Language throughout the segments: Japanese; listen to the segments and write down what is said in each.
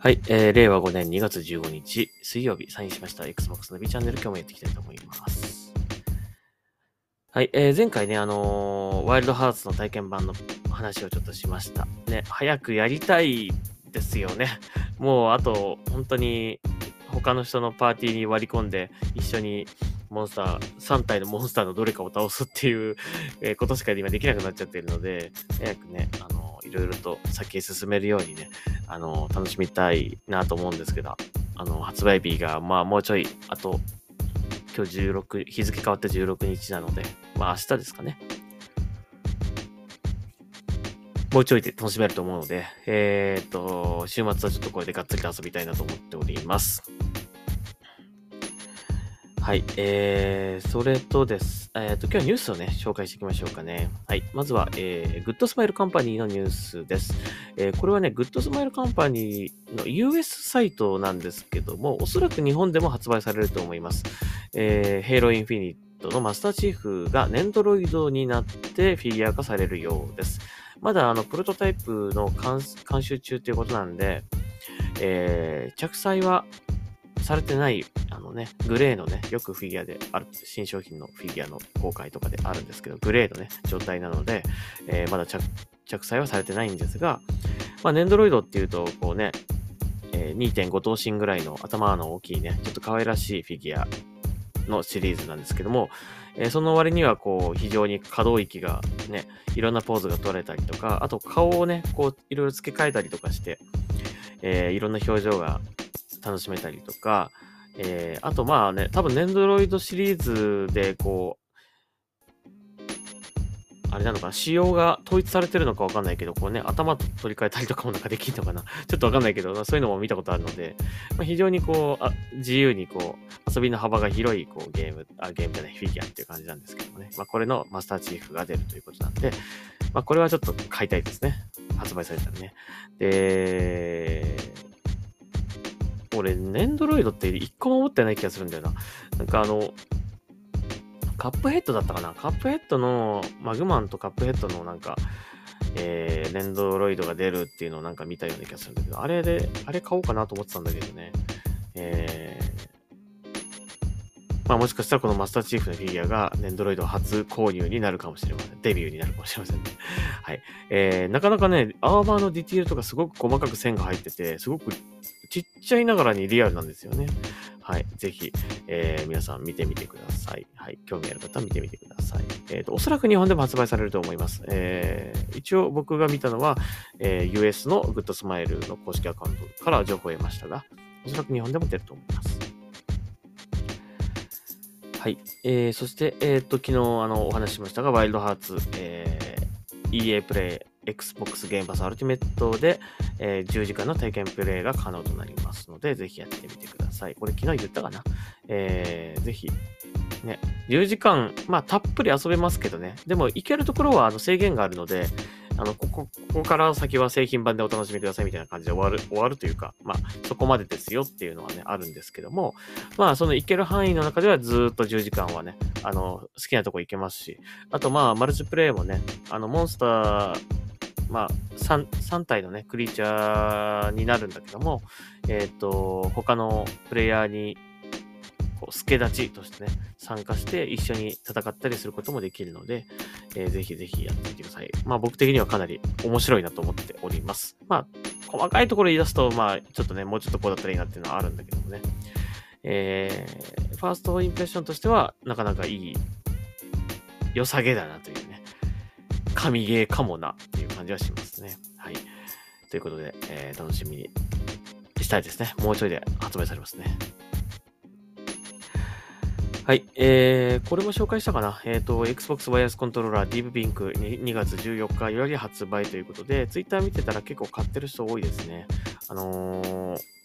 はい、えー、令和5年2月15日水曜日サインしました Xbox の B チャンネル今日もやっていきたいと思います。はい、えー、前回ね、あのーワイルドハーツの体験版の話をちょっとしました。ね、早くやりたいですよね。もうあと、本当に他の人のパーティーに割り込んで一緒にモンスター、3体のモンスターのどれかを倒すっていう、えーことしか今できなくなっちゃってるので、早くね、あのいろいろと先へ進めるようにね、あの、楽しみたいなと思うんですけど、あの、発売日が、まあ、もうちょい、あと、今日16、日付変わって16日なので、まあ、明日ですかね。もうちょいで楽しめると思うので、えーっと、週末はちょっとこれでがっつり遊びたいなと思っております。はい、えー、それとです。えー、と、今日はニュースをね、紹介していきましょうかね。はい、まずは、えー、グッドスマイルカンパニーのニュースです。えーこれはね、グッドスマイルカンパニーの US サイトなんですけども、おそらく日本でも発売されると思います。えー、 Halo Infinite のマスターチーフがねんどろいどになってフィギュア化されるようです。まだあの、プロトタイプの監監修中ということなんで、えー、着彩はされてない、あのね、グレーのね、よくフィギュアである、新商品のフィギュアの公開とかであるんですけど、グレーのね、状態なので、えーまだ着着彩はされてないんですが、まあ、ネンドロイドっていうと、こうね、えー2.5頭身ぐらいの頭の大きいね、ちょっと可愛らしいフィギュアのシリーズなんですけども、えーその割にはこう非常に可動域がね、いろんなポーズが取れたりとか、あと顔をね、こういろいろ付け替えたりとかして、えーいろんな表情が楽しめたりとか、えーあとまあね、多分ネンドロイドシリーズでこう、あれなのかな、仕様が統一されてるのかわかんないけど、こうね、頭取り替えたりとかもなんかできるのかな。ちょっとわかんないけど、そういうのも見たことあるので、まあ、非常にこうあ、自由にこう、遊びの幅が広いこうゲーム、あ、ゲームじゃない、フィギュアっていう感じなんですけどもね。まあ、これのマスターチーフが出るということなんで、まあ、これはちょっと買いたいですね。発売されたらね。で、俺、ネンドロイドって一個も持ってない気がするんだよな。なんかあの、カップヘッドだったかな？カップヘッドの、マグマンとカップヘッドのなんか、えー、ネンドロイドが出るっていうのをなんか見たような気がするんだけど、あれで、あれ買おうかなと思ってたんだけどね。えー、まあもしかしたらこのマスターチーフのフィギュアがネンドロイド初購入になるかもしれません。デビューになるかもしれませんね。はい。えー、なかなかね、アーマーのディティールとかすごく細かく線が入ってて、すごくちっちゃいながらにリアルなんですよね。はい。ぜひ、えー皆さん見てみてください。はい。興味ある方は見てみてください。えっ、と、おそらく日本でも発売されると思います。えー一応僕が見たのは、えー US のグッドスマイルの公式アカウントから情報を得ましたが、おそらく日本でも出ると思います。はい。えーそして、えっ、と、昨日、あの、お話ししましたが、 WILD HEARTS、えー EA Play、Xbox ゲームパスアルティメットで、えー10時間の体験プレイが可能となりますので、ぜひやってみてください。これ昨日言ったかな？えーぜひ、ね、10時間、まあ、たっぷり遊べますけどね。でも、行けるところはあの制限があるので、あの、ここ、ここから先は製品版でお楽しみくださいみたいな感じで終わる、終わるというか、まあ、そこまでですよっていうのはね、あるんですけども、まあ、その行ける範囲の中ではずっと10時間はね、あの、好きなとこ行けますし、あとまあ、マルチプレイもね、あの、モンスター、まあ、3、3体のね、クリーチャーになるんだけども、えっ、と、他のプレイヤーに、こう、助立ちとしてね、参加して一緒に戦ったりすることもできるので、えーぜひぜひやってみてください。まあ僕的にはかなり面白いなと思っております。まあ、細かいところ言い出すと、まあ、ちょっとね、もうちょっとこうだったらいいなっていうのはあるんだけどもね。えー、ファーストインプレッションとしては、なかなかいい、良さげだなというね、神ゲーかもなじはしますね。はい。ということで、えー楽しみにしたいですね。もうちょいで発売されますね。はい。えー、これも紹介したかな？えっ、と、Xbox ワイヤレスコントローラー Deep Pink に2月14日より発売ということで、Twitter 見てたら結構買ってる人多いですね。あのー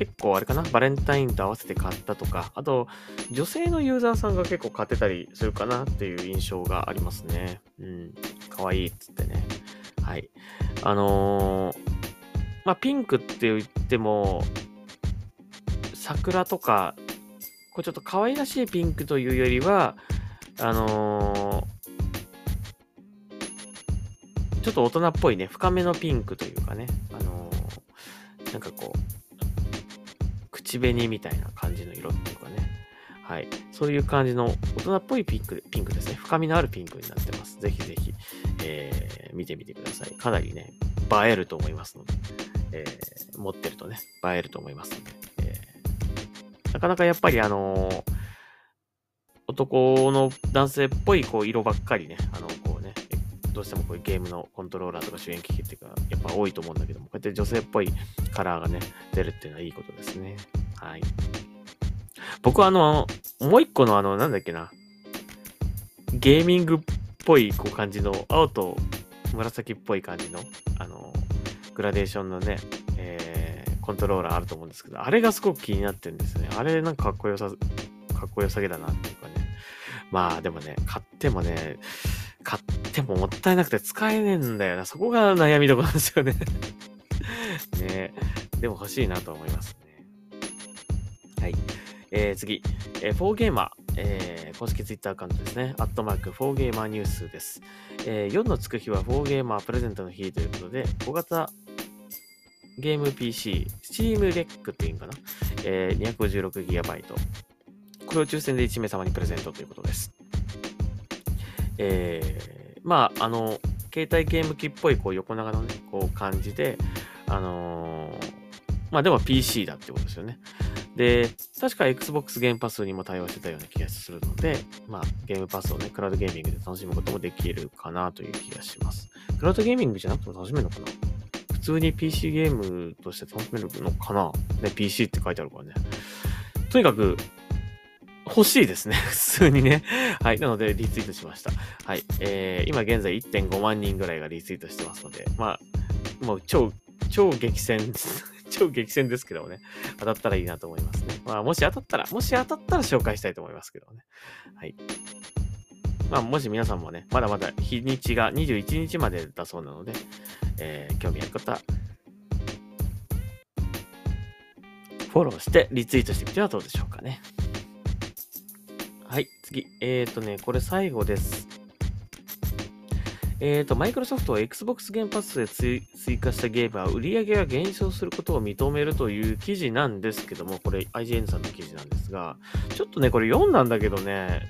結構あれかな、バレンタインと合わせて買ったとか、あと、女性のユーザーさんが結構買ってたりするかなっていう印象がありますね。うん。かわいいっつってね。はい。あのーまあ、ピンクって言っても、桜とか、これちょっと可愛らしいピンクというよりは、あのーちょっと大人っぽいね、深めのピンクというかね、あのー、なんかこう、口紅みたいな感じの色っていうかね、はい。そういう感じの大人っぽいピンク、ピンクですね。深みのあるピンクになってます。ぜひぜひ、えー、見てみてください。かなりね、映えると思いますので、えー、持ってるとね、映えると思いますので、えー、なかなかやっぱりあの、男の男性っぽいこう色ばっかりね、あの、こうね、どうしてもこういうゲームのコントローラーとか主演機器っていうか、やっぱ多いと思うんだけども、こうやって女性っぽいカラーがね、出るっていうのはいいことですね。はい。僕はあの、もう一個のあの、なんだっけな、ゲーミングっぽいこう感じの、青と紫っぽい感じの、あの、グラデーションのね、えー、コントローラーあると思うんですけど、あれがすごく気になってるんですね。あれなんかかっこよさ、かっこよさげだなっていうかね。まあでもね、買ってもね、買ってももったいなくて使えねえんだよな。そこが悩みどころなんですよね ねでも欲しいなと思いますね。えー、次、えー、4ゲーマー、えー、公式ツイッターアカウントですね。アットマーク4ゲーマーニュースです。えー、4のつく日は4ゲーマープレゼントの日ということで、小型ゲーム PC、Steam Deck っていうかな、えー、256GB。これを抽選で1名様にプレゼントということです。えー、まあ、あの、携帯ゲーム機っぽいこう横長のね、こう感じで、あのー、まあでも PC だってことですよね。で、確か Xbox ゲームパスにも対応してたような気がするので、まあ、ゲームパスをね、クラウドゲーミングで楽しむこともできるかなという気がします。クラウドゲーミングじゃなくても楽しめるのかな？普通に PC ゲームとして楽しめるのかな？ね、PC って書いてあるからね。とにかく、欲しいですね。普通にね。はい。なので、リツイートしました。はい。えー、今現在1.5万人ぐらいがリツイートしてますので、まあ、もう超、超激戦超激戦ですけどもね、当たったらいいなと思いますね。まあ、もし当たったら、もし当たったら紹介したいと思いますけどね。はい。まあ、もし皆さんもね、まだまだ日にちが21日までだそうなので、えー、興味ある方、フォローしてリツイートしてみてはどうでしょうかね。はい、次。えっ、ー、とね、これ最後です。えっ、ー、と、マイクロソフトは Xbox ゲームパスで追加したゲームは売り上げが減少することを認めるという記事なんですけども、これ IGN さんの記事なんですが、ちょっとね、これ読んだんだけどね、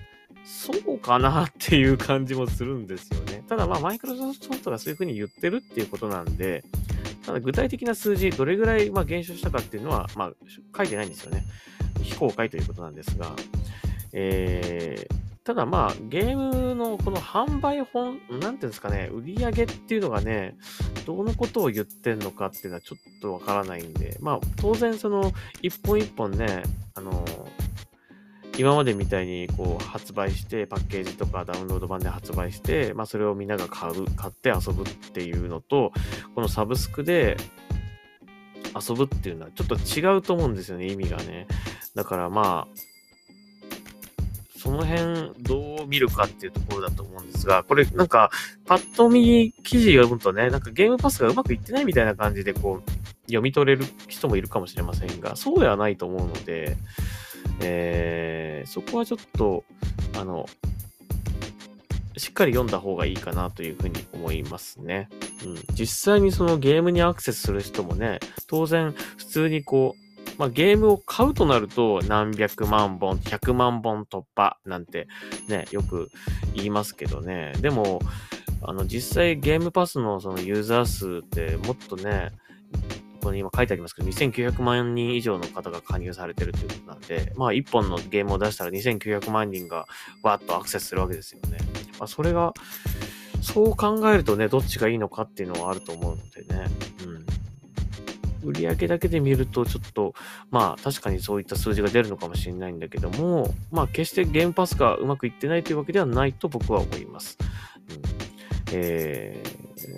そうかなっていう感じもするんですよね。ただまあ、マイクロソフトがそういうふうに言ってるっていうことなんで、ただ具体的な数字、どれぐらいま減少したかっていうのは、まあ、書いてないんですよね。非公開ということなんですが、えー、ただまあ、ゲームのこの販売本、なんていうんですかね、売り上げっていうのがね、どのことを言ってんのかっていうのはちょっとわからないんで、まあ、当然その、一本一本ね、あの、今までみたいにこう発売して、パッケージとかダウンロード版で発売して、まあそれをみんなが買う、買って遊ぶっていうのと、このサブスクで遊ぶっていうのはちょっと違うと思うんですよね、意味がね。だからまあ、その辺どう見るかっていうところだと思うんですが、これなんか、パッと見記事読むとね、なんかゲームパスがうまくいってないみたいな感じでこう、読み取れる人もいるかもしれませんが、そうではないと思うので、えー、そこはちょっと、あの、しっかり読んだ方がいいかなというふうに思いますね。うん、実際にそのゲームにアクセスする人もね、当然普通にこう、まあ、ゲームを買うとなると何百万本、100万本突破なんてね、よく言いますけどね。でも、あの、実際ゲームパスのそのユーザー数ってもっとね、ここに今書いてありますけど、2900万人以上の方が加入されてるということなんで、まあ1本のゲームを出したら2900万人がわっとアクセスするわけですよね。まあ、それが、そう考えるとね、どっちがいいのかっていうのはあると思うのでね。うん。売上だけで見ると、ちょっと、まあ、確かにそういった数字が出るのかもしれないんだけども、まあ、決してゲームパスがうまくいってないというわけではないと僕は思います。うん、え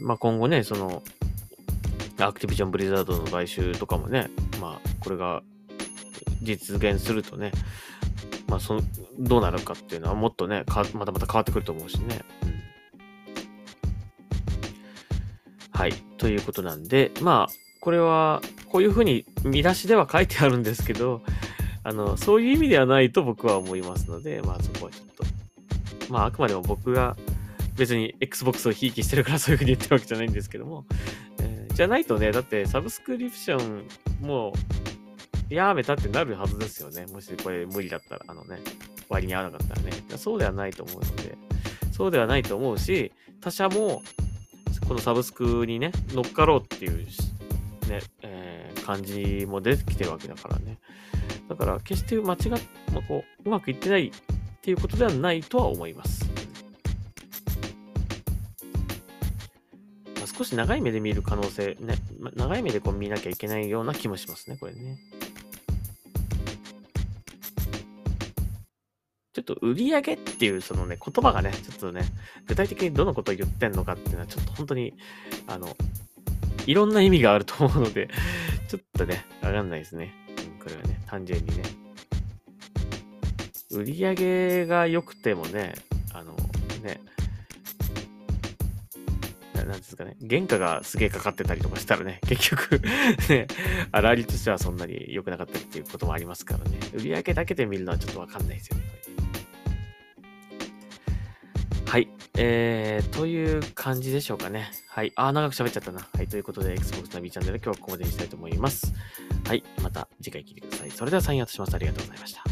ー、まあ、今後ね、その、アクティビジョン・ブリザードの買収とかもね、まあ、これが実現するとね、まあ、その、どうなるかっていうのはもっとね、またまた変わってくると思うしね。うん、はい。ということなんで、まあ、これは、こういうふうに見出しでは書いてあるんですけど、あの、そういう意味ではないと僕は思いますので、まあそこはちょっと、まああくまでも僕が別に Xbox をひいきしてるからそういう風に言ってるわけじゃないんですけども、えーじゃないとね、だってサブスクリプションもうやめたってなるはずですよね。もしこれ無理だったら、あのね、割に合わなかったらね。そうではないと思うので、そうではないと思うし、他社もこのサブスクにね、乗っかろうっていう、ね、えー感じも出てきてるわけだからね。だから決して間違っ、まあ、こう、うまくいってないっていうことではないとは思います。まあ少し長い目で見る可能性、ね、まあ長い目でこう見なきゃいけないような気もしますね、これね。ちょっと売り上げっていうそのね、言葉がね、ちょっとね、具体的にどのことを言ってんのかっていうのは、ちょっと本当に、あの、いろんな意味があると思うので、ちょっとね、わかんないですね。これはね、単純にね。売り上げが良くてもね、あの、ね、ななんですかね、原価がすげえかかってたりとかしたらね、結局 ね、粗利としてはそんなに良くなかったりっていうこともありますからね、売り上げだけで見るのはちょっとわかんないですよね。えー、という感じでしょうかね。はい。あ、長く喋っちゃったな。はい。ということで、Xbox ナビチャンネル今日はここまでにしたいと思います。はい。また次回聞いてください。それではサインアウトします。ありがとうございました。